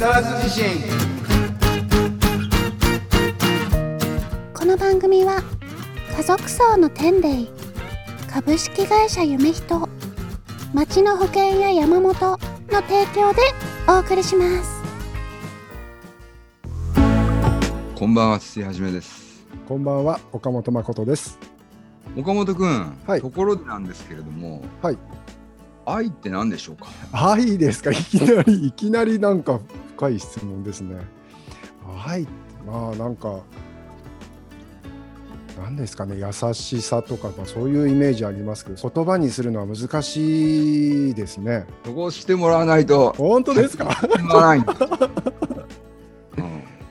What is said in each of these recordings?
沢津地震。この番組は家族層の天霊株式会社夢人町の保険や山本の提供でお送りします。こんばんは土井はじめです。こんばんは、岡本誠です。岡本くん、はい。ところでなんですけれどもはい。愛って何でしょうか？愛ですか、いきなり、いきなりなんか深い質問ですね。愛って、まあなんか、何ですかね、優しさとか、まあ、そういうイメージありますけど、言葉にするのは難しいですね。そこをしてもらわないと本当ですか？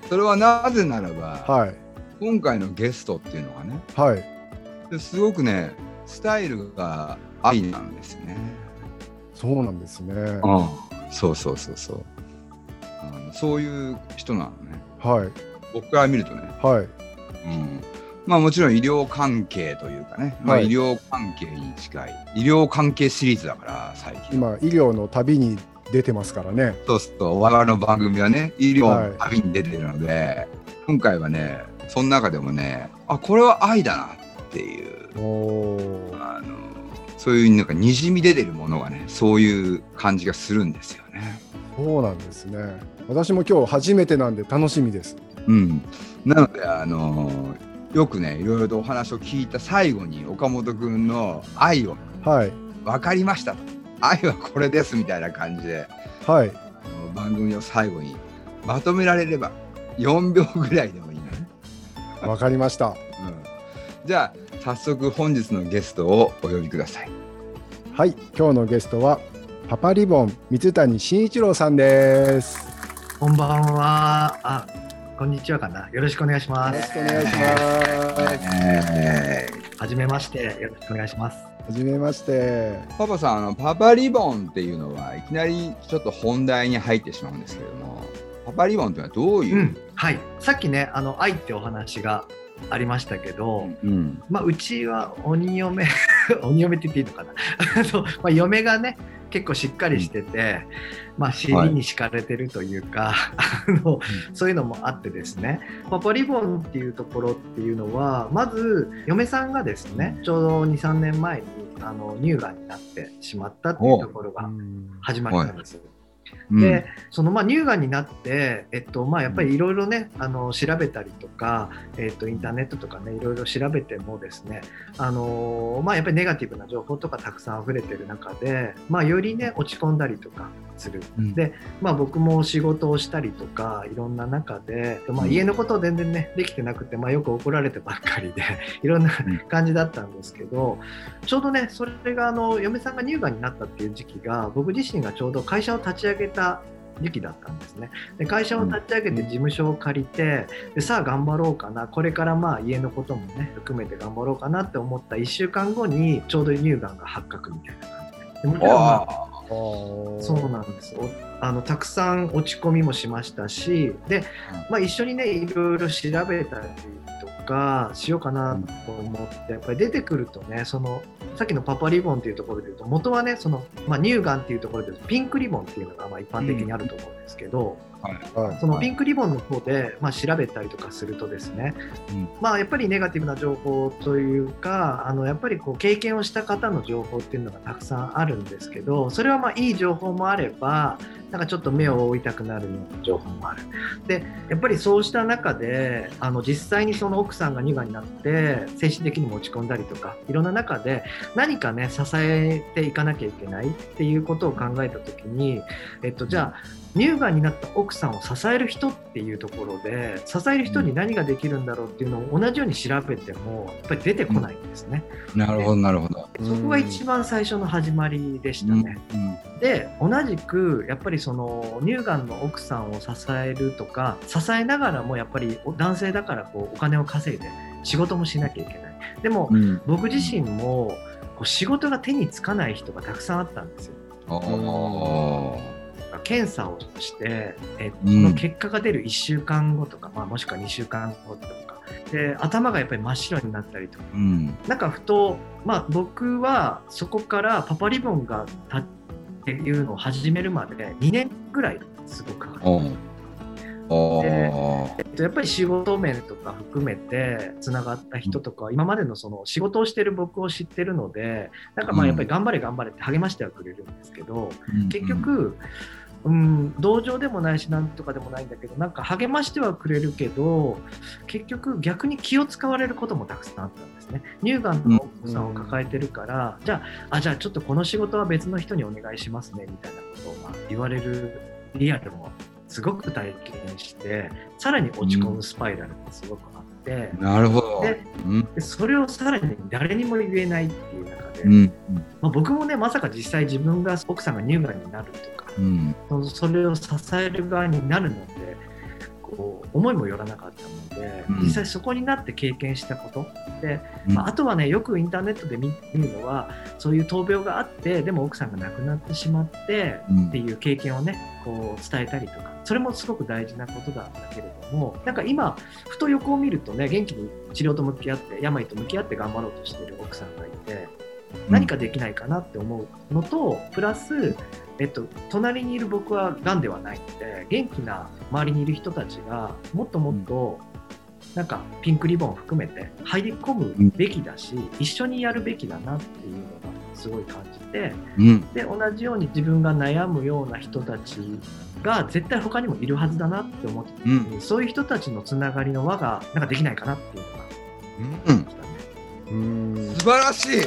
それはなぜならば、はい。今回のゲストっていうのがねはい。ですごくねスタイルが愛なんですね、そうなんですね。うん、そうそうそうそうあのそういう人なのねはい。僕から見るとね、はい。うん、まあもちろん医療関係というかね、まあ、はい医療関係に近い医療関係シリーズだから最近今、医療の旅に出てますからね。そうすると我々の番組はね医療はいの旅に出てるので、今回はねその中でもねあこれは愛だなっていうおお。あのそういうなんかにじみ出てるものがねそういう感じがするんですよね。そうなんですね。私も今日初めてなんで楽しみです。うん、なのであのよくねいろいろとお話を聞いた最後に岡本君の愛をはい。分かりました愛はこれですみたいな感じではい。番組を最後にまとめられれば4秒ぐらいでもいいのね。わかりました。うん、じゃあ早速本日のゲストをお呼びください。はい、今日のゲストはパパリボン水谷慎一郎さんです。こんばんは。あ、こんにちはかな。よろしくお願いします。よろしくお願いします。えはじめまして。よろしくお願いします。はじめまして。パパさんあのパパリボンっていうのはいきなりちょっと本題に入ってしまうんですけれどもパパリボンっていうのはどういう？う、ん、はい。さっきね、あの愛ってお話がありましたけど、うんまあうちは鬼嫁、鬼嫁って言っていいのかな。あのまあ嫁がね。結構しっかりしてて、まあ尻に敷かれてるというか、あのそういうのもあってですね。パパリボンっていうところっていうのはまず嫁さんがですねちょうど23年前にあの乳がんになってしまったっていうところが始まりなんです。うんでそのまあ乳がんになって、えっとまあ、やっぱりいろいろねあの調べたりとか、えっと、インターネットとかねいろいろ調べてもですねあの、まあ、やっぱりネガティブな情報とかたくさん溢れてる中で、まあ、よりね落ち込んだりとかする。うん。で、まあ、僕も仕事をしたりとかいろんな中で、まあ、うん。家のことを全然ねできてなくて、まあ、よく怒られてばっかりで いろんなうん。感じだったんですけどちょうどねそれがあの嫁さんが乳がんになったっていう時期が僕自身がちょうど会社を立ち上げた時期だったんですね。で会社を立ち上げて事務所を借りてでさあ頑張ろうかな。これからまあ家のこともね含めて頑張ろうかなって思った1週間後にちょうど乳がんが発覚みたいな感じで。でもちろん、まああそうなんですおあのたくさん落ち込みもしましたしで、まあ、一緒にねいろいろ調べたりとかしようかなと思ってやっぱり出てくるとねそのさっきのパパリボンっていうところで言うと元はねその、まあ、乳がんっていうところでピンクリボンっていうのがまあ一般的にあると思うんですけど、はい。そのピンクリボンの方で、まあ、調べたりとかするとですね、うんまあ、やっぱりネガティブな情報というかあのやっぱりこう経験をした方の情報っていうのがたくさんあるんですけどそれはまあいい情報もあればなんかちょっと目を覆いたくなるような情報もある。でやっぱりそうした中であの実際にその奥さんが乳がんになって精神的にも落ち込んだりとかいろんな中で何かね支えていかなきゃいけないっていうことを考えた時に、えっと、じゃあ乳がんになった奥さんを支える人っていうところで支える人に何ができるんだろうっていうのを同じように調べてもやっぱり出てこないんですね。なるほどなるほど。そこが一番最初の始まりでしたね。で同じくやっぱりその乳がんの奥さんを支えるとか支えながらもやっぱり男性だからこうお金を稼いで仕事もしなきゃいけない。でもうんうん僕自身もこう仕事が手につかない人がたくさんあったんですよ。あ検査をして、えうん。その結果が出る1週間後とか、まあ、もしくは2週間後とか。で頭がやっぱり真っ白になったりとか。ーうん。なんかふと、まあ、僕はそこからパパリボンがたっていうのを始めるまで2年ぐらいすごくかかった。おう。おえーっと、やっぱり仕事面とか含めてつながった人とか、今までのその仕事をしてる僕を知ってるのでなんかまあやっぱり頑張れ頑張れって励ましてはくれるんですけど、結局、うん、同情でもないしなんとかでもないんだけどなんか励ましてはくれるけど結局逆に気を使われることもたくさんあったんですね。乳がんの奥さんを抱えてるから、じゃああじゃあちょっとこの仕事は別の人にお願いしますねみたいなことをまあ言われるリアルもすごく体験してさらに落ち込むスパイラルがすごくあって、なるほど。でうん。でそれをさらに誰にも言えないっていう中で、うん。まあ、僕もねまさか実際自分が奥さんが乳がんになるとかうん。そそれを支える側になるのでこう思いもよらなかったので、うん。実際そこになって経験したこと。で、うん。まあ、あとはねよくインターネットで見見るのはそういう闘病があってでも奥さんが亡くなってしまってうん。っていう経験をねこう伝えたりとかそれもすごく大事なことなんだけれどもなんか今ふと横を見るとね元気に治療と向き合って病と向き合って頑張ろうとしてる奥さんがいて何かできないかなって思うのとプラス、えっと、隣にいる僕はがんではないので元気な周りにいる人たちがもっともっとなんかピンクリボンを含めて入り込むべきだし、一緒にやるべきだなっていうのがすごい感じてうん。で同じように自分が悩むような人たちが絶対他にもいるはずだなって思ってた時に、そういう人たちのつながりの輪がなんかできないかなっていうのがうん。来たね。うん。素晴らしい。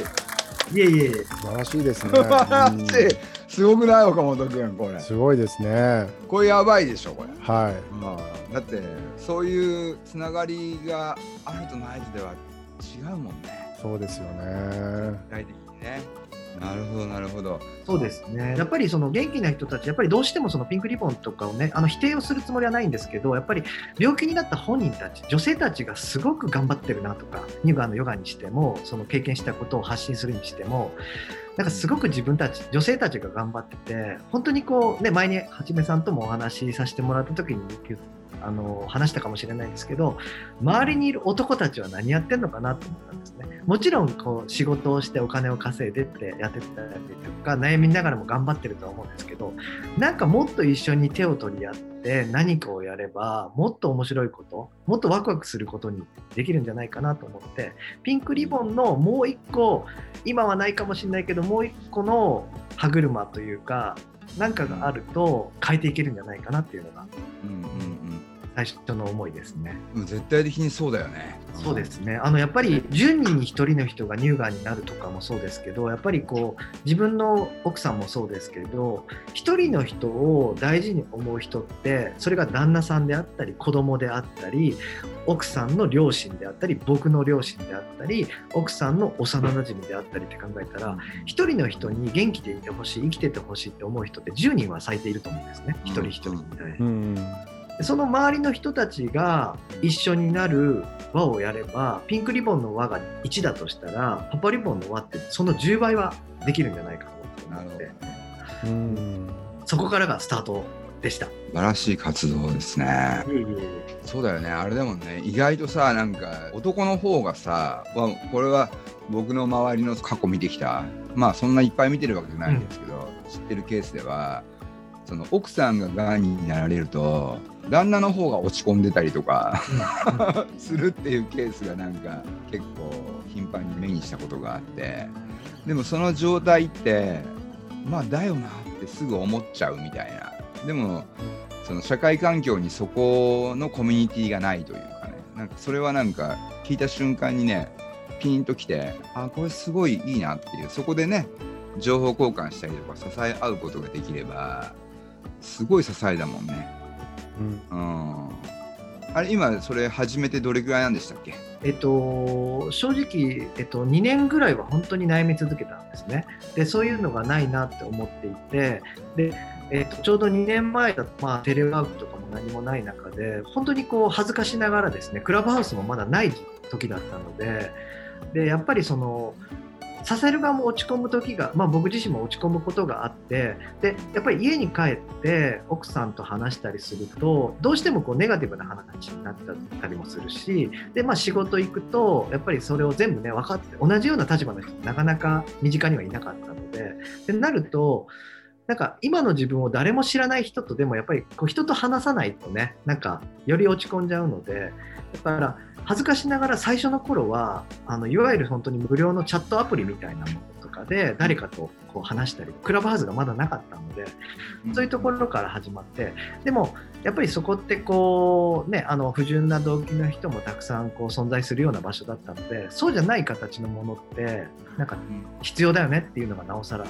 いえいえいえ。素晴らしいですね。素晴らしいすごくない岡本君これうんすごいですね。これやばいでしょこれはい。だってそういうつながりがあるとないとでは違うもんねそうですよね。具体的にねなるほどなるほどそうですね。やっぱりその元気な人たち、やっぱりどうしてもそのピンクリボンとかをね、あの否定をするつもりはないんですけど、やっぱり病気になった本人たち、女性たちがすごく頑張ってるなとか、乳がんのヨガにしても、その経験したことを発信するにしても、なんかすごく自分たち、女性たちが頑張ってて、本当にこう、ね、前にはじめさんともお話しさせてもらった時に言っあの話したかもしれないですけど周りにいる男たちは何やってんのかなと思ったんですね。もちろんこう仕事をしてお金を稼いでってやってたりとか悩みながらも頑張ってるとは思うんですけどなんかもっと一緒に手を取り合って何かをやればもっと面白いこともっとワクワクすることにできるんじゃないかなと思ってピンクリボンのもう一個今はないかもしれないけどもう一個の歯車というか何かがあると変えていけるんじゃないかなっていうのが。うんうん。最初の思いですね。絶対的にそうだよねそうですねあのやっぱり10人に1人の人が乳がんになるとかもそうですけどやっぱりこう自分の奥さんもそうですけど1人の人を大事に思う人ってそれが旦那さんであったり子供であったり奥さんの両親であったり僕の両親であったり奥さんの幼なじみであったりって考えたら1人の人に元気でいてほしい生きててほしいって思う人って10人は最低いると思うんですね一人一人に対して。うん。でその周りの人たちが一緒になる輪をやればピンクリボンの輪が1だとしたらパパリボンの輪ってその10倍はできるんじゃないかなと思って。うん。そこからがスタートでした。素晴らしい活動ですね。いえいえいえそうだよね。あれだもんね。意外とさなんか男の方がさ、まあ、これは僕の周りの過去見てきた。まあそんないっぱい見てるわけじゃないんですけど、知ってるケースではその奥さんががんになられると旦那の方が落ち込んでたりとか するっていうケースがなんか結構頻繁に目にしたことがあってでもその状態ってまあだよなってすぐ思っちゃうみたいな。でもその社会環境にそこのコミュニティがないというかね。なんかそれはなんか聞いた瞬間にねピンときてあこれすごいいいなっていう。そこでね情報交換したりとか支え合うことができればすごい支えだもんねうん。うんあれ今それ始めてどれぐらいなんでしたっけ？えっと、正直、えっと、2年ぐらいは本当に悩み続けたんですね。でそういうのがないなって思っていてで、えっと、ちょうど2年前だと、まあ、テレワークとかも何もない中で本当にこう恥ずかしながらですねクラブハウスもまだない時だったのででやっぱりその支える側も落ち込む時が、まあ、僕自身も落ち込むことがあってでやっぱり家に帰って奥さんと話したりするとどうしてもこうネガティブな話になっちゃったりもするしで、まあ、仕事行くとやっぱりそれを全部ね分かって同じような立場の人ってなかなか身近にはいなかったのででなるとなんか今の自分を誰も知らない人とでもやっぱりこう人と話さないとねなんかより落ち込んじゃうのでだから恥ずかしながら最初の頃はあのいわゆる本当に無料のチャットアプリみたいなものとかで誰かとこう話したりクラブハウスがまだなかったのでそういうところから始まってでもやっぱりそこってこうねあの不純な動機の人もたくさんこう存在するような場所だったのでそうじゃない形のものってなんか必要だよねっていうのがなおさら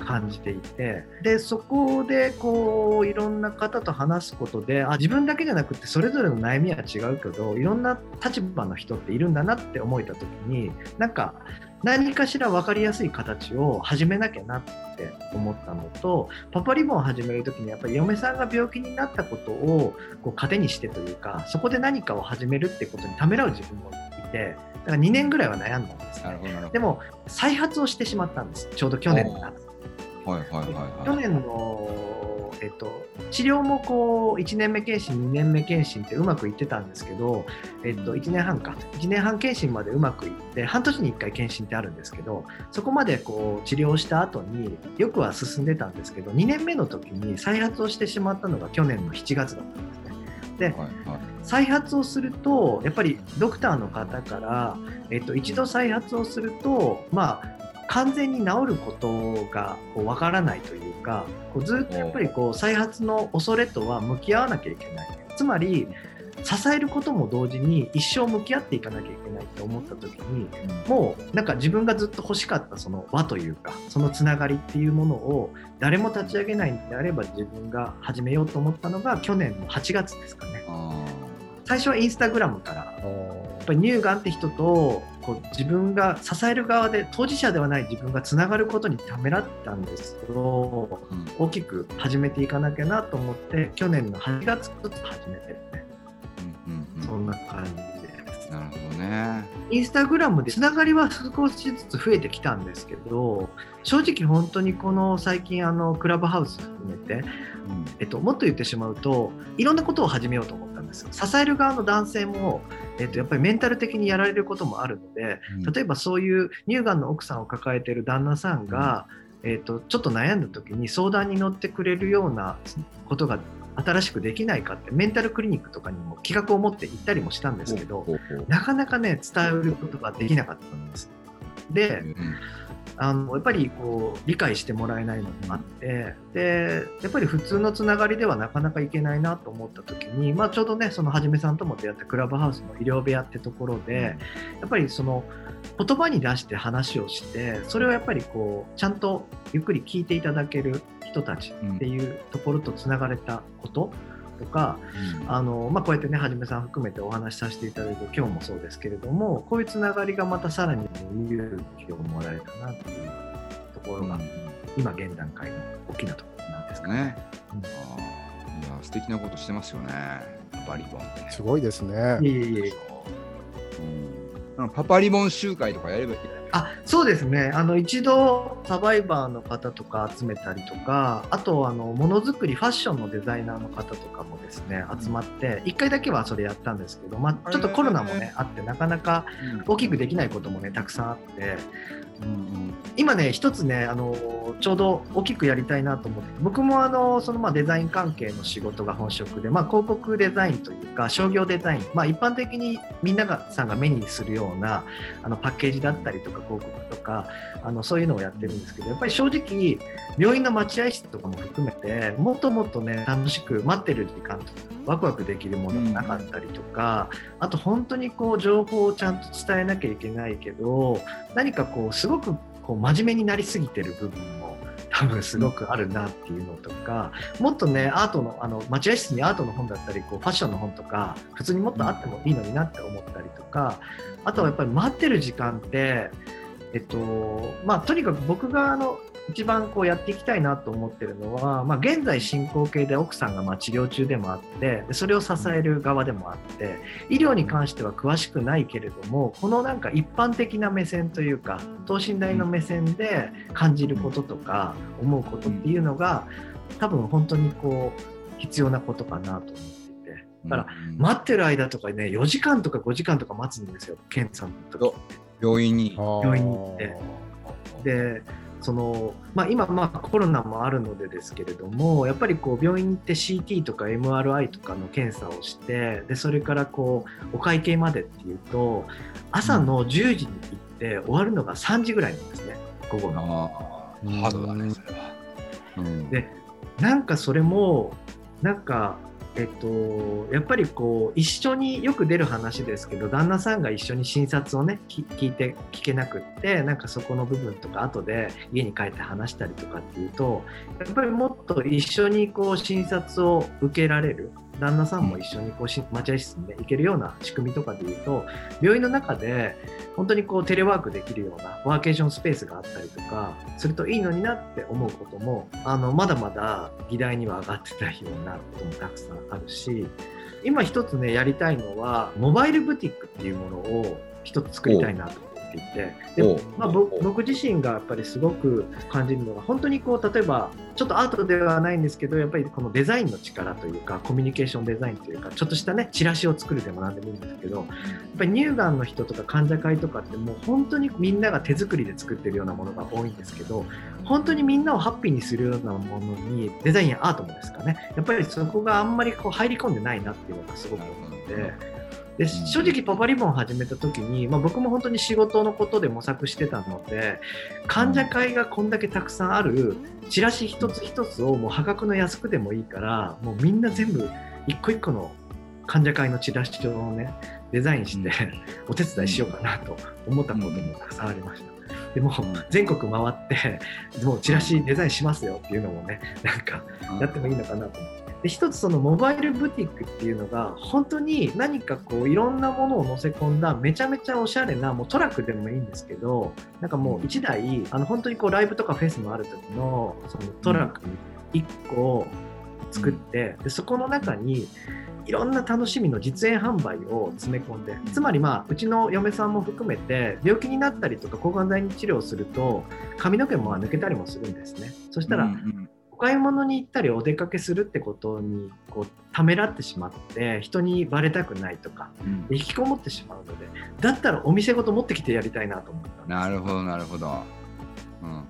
感じていてでそこでこういろんな方と話すことであ自分だけじゃなくてそれぞれの悩みは違うけどいろんな立場の人っているんだなって思えた時になんか何かしら分かりやすい形を始めなきゃなって思ったのとパパリボンを始める時にやっぱり嫁さんが病気になったことをこう糧にしてというかそこで何かを始めるってことにためらう自分もいてだから2年ぐらいは悩んだんです、なるほどなるほど。でも再発をしてしまったんです。ちょうど去年の夏はいはいはいはい。去年の、えっと、治療もこう1年目検診2年目検診ってうまくいってたんですけど、えっと、1年半か。1年半検診までうまくいって半年に1回検診ってあるんですけどそこまでこう治療した後によくは進んでたんですけど2年目の時に再発をしてしまったのが去年の7月だったんですね。ではいはい。再発をするとやっぱりドクターの方から、えっと、一度再発をするとまあ完全に治ることがこう分からないというかこうずっとやっぱりこう再発の恐れとは向き合わなきゃいけない。つまり支えることも同時に一生向き合っていかなきゃいけないって思った時にもうなんか自分がずっと欲しかったその輪というかそのつながりっていうものを誰も立ち上げないんであれば自分が始めようと思ったのが去年の8月ですかね。あ最初はインスタグラムから。やっぱり乳がんって人とこう自分が支える側で当事者ではない自分がつながることにためらったんですけどーうん。大きく始めていかなきゃなと思って去年の8月始めてるね。うんうんそんな感じです。なるほどね。インスタグラムでつながりは少しずつ増えてきたんですけど正直本当にこの最近あのクラブハウス含めて、うん。えっと、もっと言ってしまうといろんなことを始めようと思ったんですよ。支える側の男性も、えっと、やっぱりメンタル的にやられることもあるのでうん。例えばそういう乳がんの奥さんを抱えている旦那さんが、えっと、ちょっと悩んだ時に相談に乗ってくれるようなことが新しくできないかってメンタルクリニックとかにも企画を持って行ったりもしたんですけど、なかなかね伝えることができなかったんです。でうんあのやっぱりこう理解してもらえないのもあってでやっぱり普通のつながりではなかなかいけないなと思った時に、まあ、ちょうどねそのはじめさんとも出会ったクラブハウスの医療部屋ってところでやっぱりその言葉に出して話をしてそれをやっぱりこうちゃんとゆっくり聞いていただける人たちっていうところとつながれたこととか、あのまあ、こうやってねはじめさん含めてお話しさせていただいて今日もそうですけれどもこういうつながりがまたさらに勇気をもらえたなっていうところが、今現段階の大きなところなんですかね。ね。うんあーいや素敵なことしてますよね。パパリボンね。すごいですねい。えいえパパリボン集会とかやればいい。あそうですね。あの一度サバイバーの方とか集めたりとかあとあのものづくりファッションのデザイナーの方とかもですね集まって1回だけはそれやったんですけど、まあ、ちょっとコロナもねあってなかなか大きくできないこともねたくさんあって。うん。今ね一つねあのちょうど大きくやりたいなと思って僕もあのそのまあデザイン関係の仕事が本職で、まあ、広告デザインというか商業デザイン、まあ、一般的にみんながさんが目にするようなあのパッケージだったりとか広告とかあのそういうのをやってるんですけどやっぱり正直病院の待合室とかも含めてもっともっとね楽しく待ってる時間とかワクワクできるものがなかったりとか、あと本当にこう情報をちゃんと伝えなきゃいけないけど何かこうすごくこう真面目になりすぎてる部分も多分すごくあるなっていうのとか、もっとねアートのあの待合室にアートの本だったりこうファッションの本とか普通にもっとあってもいいのになって思ったりとかあとはやっぱり待ってる時間ってえっとまあとにかく僕があの一番こうやっていきたいなと思ってるのは、まあ、現在進行形で奥さんがまあ治療中でもあってでそれを支える側でもあって医療に関しては詳しくないけれどもこのなんか一般的な目線というか等身大の目線で感じることとか思うことっていうのが多分本当にこう必要なことかなと思っていてだからうん待ってる間とかね4時間とか5時間とか待つんですよ検査の時。病院に。病病院に行ってでそのまあ、今、まあ、コロナもあるのでですけれどもやっぱりこう病院に行って CT とか MRI とかの検査をしてでそれからこうお会計までっていうと朝の10時に行って終わるのが3時ぐらいなんですね午後の。ハードだね、それは。うんでなんかそれもなんかえっと、やっぱりこう一緒によく出る話ですけど旦那さんが一緒に診察をね聞いて聞けなくってなんかそこの部分とか後で家に帰って話したりとかっていうとやっぱりもっと一緒にこう診察を受けられる旦那さんも一緒にこうし待合室に、ね、行けるような仕組みとかでいうと病院の中で本当にこうテレワークできるようなワーケーションスペースがあったりとかするといいのになって思うこともあのまだまだ議題には上がってないようなこともたくさんあるし今一つねやりたいのはモバイルブティックっていうものを一つ作りたいなとっていてでおう。まあ、ぼ僕自身がやっぱりすごく感じるのが本当にこう例えばちょっとアートではないんですけどやっぱりこのデザインの力というかコミュニケーションデザインというかちょっとしたねチラシを作るでも何でもいいんですけどやっぱり乳がんの人とか患者会とかってもう本当にみんなが手作りで作ってるようなものが多いんですけど本当にみんなをハッピーにするようなものにデザインやアートもですかね。やっぱりそこがあんまりこう入り込んでないなっていうのがすごく思って。で正直パパリボンを始めた時に、まあ、僕も本当に仕事のことで模索してたので患者会がこんだけたくさんあるチラシ一つ一つをもう破格の安くでもいいからもうみんな全部一個一個の患者会のチラシをねデザインして、お手伝いしようかなと思ったこともたくさんありました。でも全国回ってもうチラシデザインしますよっていうのもねなんかやってもいいのかなと思って。で一つそのモバイルブティックっていうのが本当に何かこういろんなものを載せ込んだめちゃめちゃおしゃれなもうトラックでもいいんですけどなんかもう1台あの本当にこうライブとかフェスのある時のそのトラックに1個作ってでそこの中にいろんな楽しみの実演販売を詰め込んでつまりまあうちの嫁さんも含めて病気になったりとか抗がん剤治療をすると髪の毛も抜けたりもするんですね。そしたら、お買い物に行ったりお出かけするってことにこうためらってしまって人にバレたくないとかうん。引きこもってしまうのでだったらお店ごと持ってきてやりたいなと思ったなるほど、なるほど。うんうん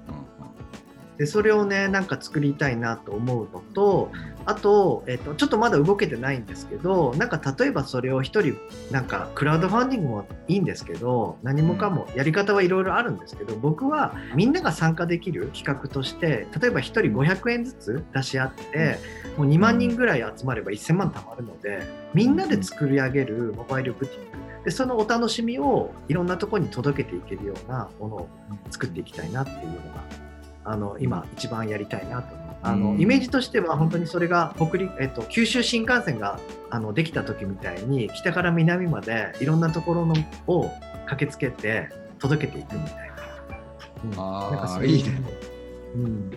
でそれをねなんか作りたいなと思うのとあと、えっとちょっとまだ動けてないんですけどなんか例えばそれを一人なんかクラウドファンディングもいいんですけど何もかもやり方はいろいろあるんですけど僕はみんなが参加できる企画として例えば1人500円ずつ出し合ってもう2万人ぐらい集まれば1000万貯まるのでみんなで作り上げるモバイルブティックでそのお楽しみをいろんなところに届けていけるようなものを作っていきたいなっていうのがあの今一番やりたいなと。あの、うんイメージとしては本当にそれが北陸、えっと、九州新幹線があのできた時みたいに北から南までいろんなところのを駆けつけて届けていくみたいな。うん。なんかそうういいね。うん、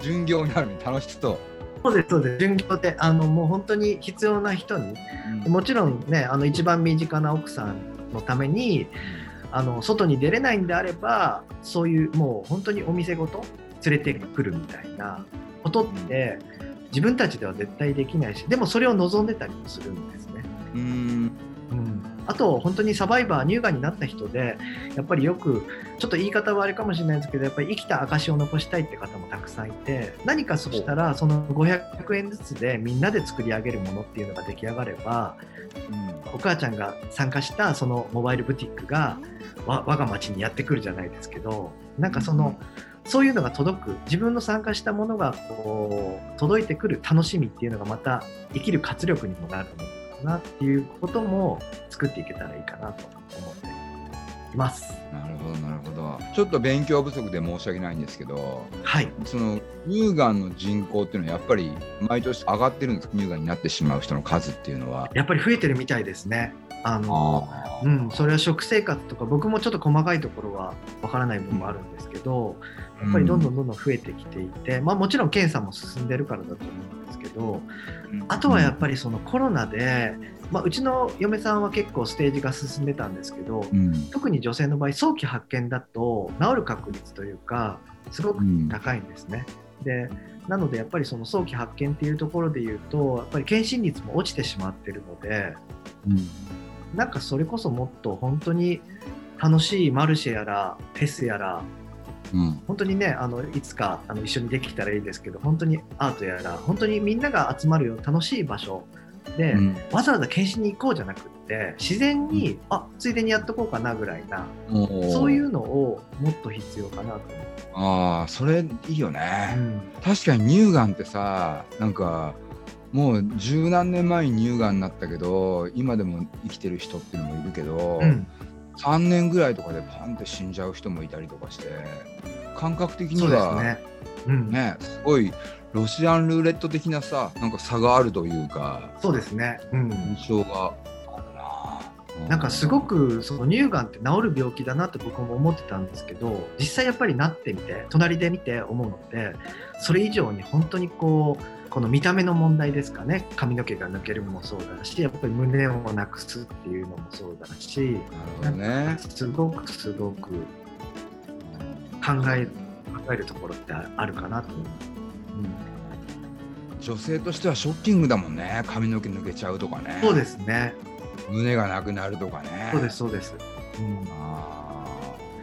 巡業になるのに楽しそう。そうですそうです。巡業であのもう本当に必要な人にうん。もちろんねあの一番身近な奥さんのためにあの外に出れないんであればそういうもう本当にお店ごと連れてくるみたいなことって自分たちでは絶対できないしでもそれを望んでたりもするんですね。うんうん、あと本当にサバイバー乳がんになった人でやっぱりよくちょっと言い方はあれかもしれないですけどやっぱり生きた証を残したいって方もたくさんいて何かそしたらその500円ずつでみんなで作り上げるものっていうのが出来上がればお母ちゃんが参加したそのモバイルブティックがわ我が町にやってくるじゃないですけどなんかその、そういうのが届く。自分の参加したものがこう届いてくる楽しみっていうのがまた生きる活力にもなるのかなっていうことも作っていけたらいいかなと思っています。なるほどなるほどちょっと勉強不足で申し訳ないんですけどはいその乳がんの人口っていうのはやっぱり毎年上がってるんですか？乳がんになってしまう人の数っていうのは。やっぱり増えてるみたいですね。あのあうん、それは食生活とか僕もちょっと細かいところはわからない部分もあるんですけど、やっぱりどんどんどんどん増えてきていて、まあ、もちろん検査も進んでるからだと思うんですけどあとはやっぱりそのコロナで、まあ、うちの嫁さんは結構ステージが進んでたんですけどうん。特に女性の場合早期発見だと治る確率というかすごく高いんですね。でなのでやっぱりその早期発見っていうところで言うとやっぱり検診率も落ちてしまってるのでなんかそれこそもっと本当に楽しいマルシェやらフェスやらうん。本当にねあのいつかあの一緒にできたらいいですけど本当にアートやら本当にみんなが集まるような楽しい場所で、うん。わざわざ検診に行こうじゃなくって自然に、あついでにやっとこうかなぐらいなそういうのをもっと必要かなと思ああそれいいよう、ね、うん。確かに乳がんってさなんかもう十何年前に乳がんになったけど今でも生きてる人っていうのもいるけど、うん3年ぐらいとかでパンって死んじゃう人もいたりとかして感覚的にはね。うんねすごいロシアンルーレット的なさなんか差があるというかそうですね。うん印象がな。なんかすごくその乳がんって治る病気だなって僕も思ってたんですけど実際やっぱりなってみて隣で見て思うのってそれ以上に本当にこうこの見た目の問題ですかね髪の毛が抜けるもそうだしやっぱり胸をなくすっていうのもそうだしなるほどね。すごくすごく考え考えるところってあるかなと思う。女性としてはショッキングだもんね髪の毛抜けちゃうとかねそうですね。胸がなくなるとかねそうですそうです。うんあ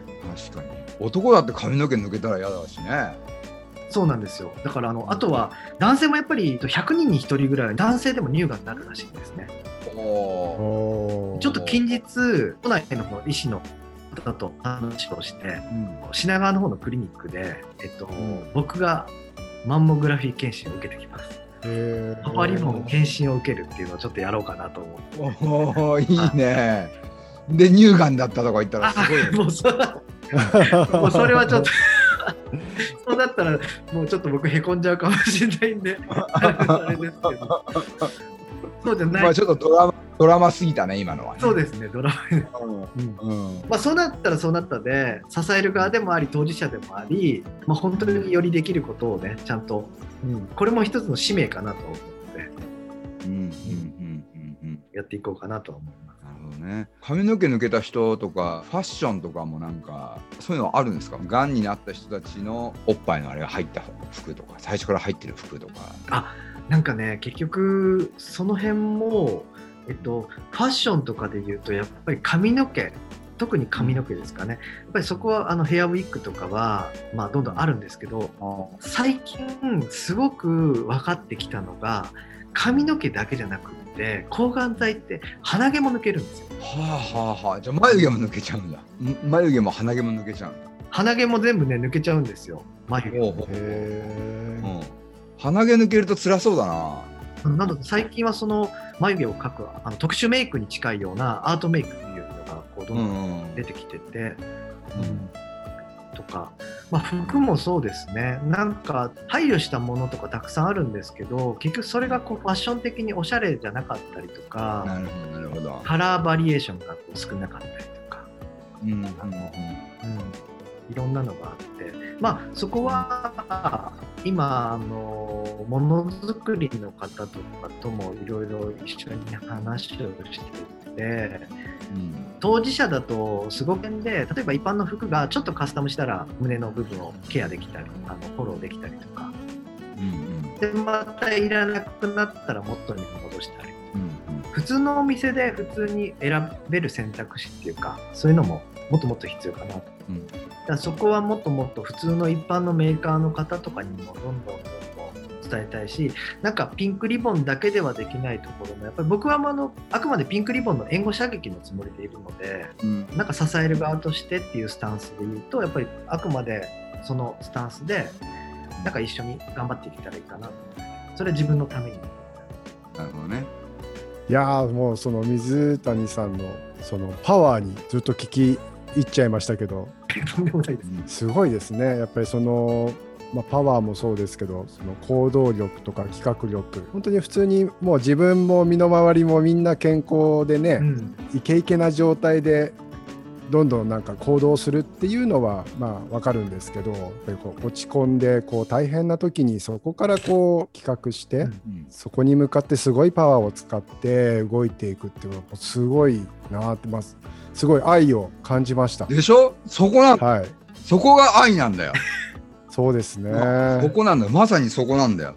ー確かに男だって髪の毛抜けたら嫌だしねそうなんですよ。だからあのあとは男性もやっぱり100人に1人ぐらい男性でも乳がんになるらしいんですね。ちょっと近日都内の方の医師の方と話をしてうん。品川の方のクリニックで、えっとん。僕がマンモグラフィー検診を受けてきます。パパリボン検診を受けるっていうのをちょっとやろうかなと思って。おーいいね。で乳がんだったとか言ったらすごいよね。もうそもうそれはちょっとそうなったらもうちょっと僕へこんじゃうかもしれないんであれですけどそうじゃない、まあちょっとドラマドラマすぎたね今のはね。そうですねドラマでうん。うん。まあ、そうなったらそうなったで支える側でもあり当事者でもあり、まあ、本当によりできることをねちゃんと、うん、これも一つの使命かなと思ってうんうんうんうんうん。やっていこうかなと思います。どね。髪の毛抜けた人とかファッションとかもなんかそういうのあるんですか？がんになった人たちのおっぱいのあれが入った服とか最初から入ってる服とか。あなんかね結局その辺も、えっと、ファッションとかで言うとやっぱり髪の毛特に髪の毛ですかね。やっぱりそこはあのヘアウィッグとかは、まあ、どんどんあるんですけど最近すごく分かってきたのが髪の毛だけじゃなくって抗がん剤って鼻毛も抜けるんですよ。はあはあはあ。じゃあ眉毛も抜けちゃうんだ。ん眉毛も鼻毛も抜けちゃうんだ。鼻毛も全部ね抜けちゃうんですよ。眉毛。へー。うん。鼻毛抜けると辛そうだな。なので最近はその眉毛を描くあの特殊メイクに近いようなアートメイクっていうのがこうどんどんん出てきてて、うん。とか、まあ、服もそうですね。なんか配慮したものとかたくさんあるんですけど結局それがこうファッション的におしゃれじゃなかったりとかなるほどなるほど。カラーバリエーションがこう少なかったりとか、うんうんうん。うん、いろんなのがあって。まあそこは今あのものづくりの方とかともいろいろ一緒に話をしててうん当事者だとすごくで例えば一般の服がちょっとカスタムしたら胸の部分をケアできたりあのフォローできたりとか。うんでまたいらなくなったら元に戻したり。うん普通のお店で普通に選べる選択肢っていうかそういうのももっともっと必要かな。と。うん。だそこはもっともっと普通の一般のメーカーの方とかにもどんどんどん伝えたいしなんかピンクリボンだけではできないところもやっぱり僕はあのあくまでピンクリボンの援護射撃のつもりでいるのでうん。なんか支える側としてっていうスタンスで言うとやっぱりあくまでそのスタンスでなんか一緒に頑張っていけたらいいかな。とそれは自分のために。なるほどね。いやーもうその水谷さんのそのパワーにずっと聞き入っちゃいましたけど。とんでもないです。すごいですね。やっぱりその、まあ、パワーもそうですけどその行動力とか企画力本当に普通にもう自分も身の回りもみんな健康でね、うん。イケイケな状態でどんどんなんか行動するっていうのはまあわかるんですけどやっぱりこう落ち込んでこう大変な時にそこからこう企画して、うん。うんそこに向かってすごいパワーを使って動いていくっていうのはすごいなってますすごい愛を感じました。でしょ？そこなんはい。そこが愛なんだよそうですね。ここなんだ。よまさにそこなんだよ。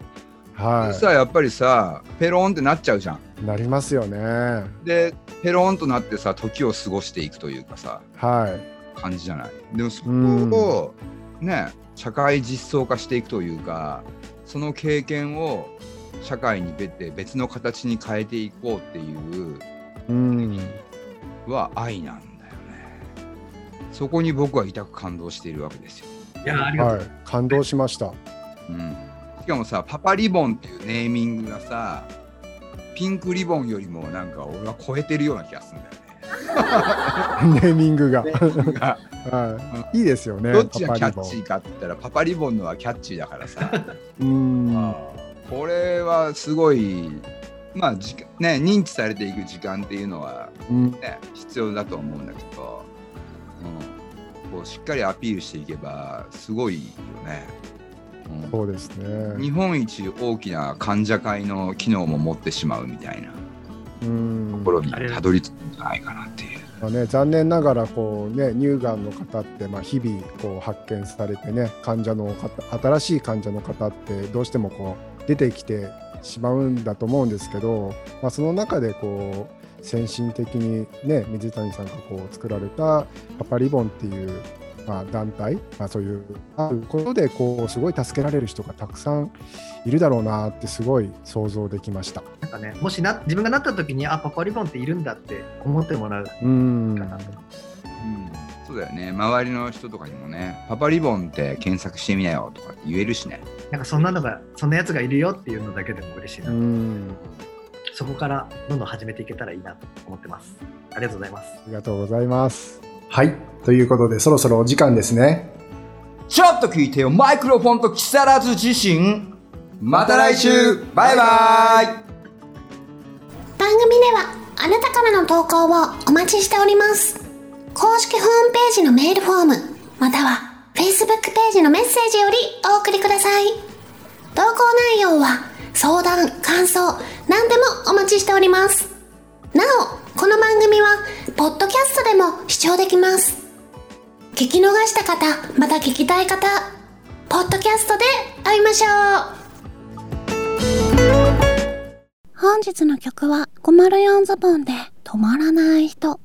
はでさやっぱりさペロンってなっちゃうじゃん。いなりますよね。でペロンとなってさ時を過ごしていくというかさはい。感じじゃない？でもそこうん。をね社会実装化していくというかその経験を社会に出て別の形に変えていこうっていううん。は愛なんだよね。そこに僕は痛く感動しているわけですよ。いやありがとうはい、感動しました。うん、しかもさパパリボンっていうネーミングがさピンクリボンよりもなんか俺は超えてるような気がするんだよ ネーミングが。ね。はい、いいですよね。どっちがキャッチーかって言ったらパパリボンのはキャッチーだからさ。うん。これはすごいまあ時間ね認知されていく時間っていうのはうんね必要だと思うんだけど、うん、こうしっかりアピールしていけばすごいよね。うんそうですね。日本一大きな患者会の機能も持ってしまうみたいなうんところにたどり着くんじゃないかなっていう。まあね、残念ながらこう、ね、乳がんの方って、まあ、日々こう発見されてね患者の方新しい患者の方ってどうしてもこう出てきてしまうんだと思うんですけど、まあ、その中でこう先進的に、ね、水谷さんがこう作られたパパリボンっていう、まあ、団体、まあ、そういうあることでこうすごい助けられる人がたくさんいるだろうなってすごい想像できました。なんかねもしな自分がなった時にあパパリボンっているんだって思ってもらううんかなと、うん。そうだよね。周りの人とかにもねパパリボンって検索してみなよとか言えるしね。なんかそんなのがそんなやつがいるよっていうのだけでも嬉しいな、うんそこからどんどん始めていけたらいいなと思ってます。ありがとうございます。ありがとうございます。はい。ということで、そろそろお時間ですね。ちょっと聞いてよマイクロフォンと木更津自身また来週。バイバイ。番組ではあなたからの投稿をお待ちしております。公式ホームページのメールフォームまたは Facebook ページのメッセージよりお送りください。投稿内容は相談感想何でもお待ちしております。なおこの番組はポッドキャストでも視聴できます。聞き逃した方また聞きたい方ポッドキャストで会いましょう。本日の曲は504ズボンで止まらない人。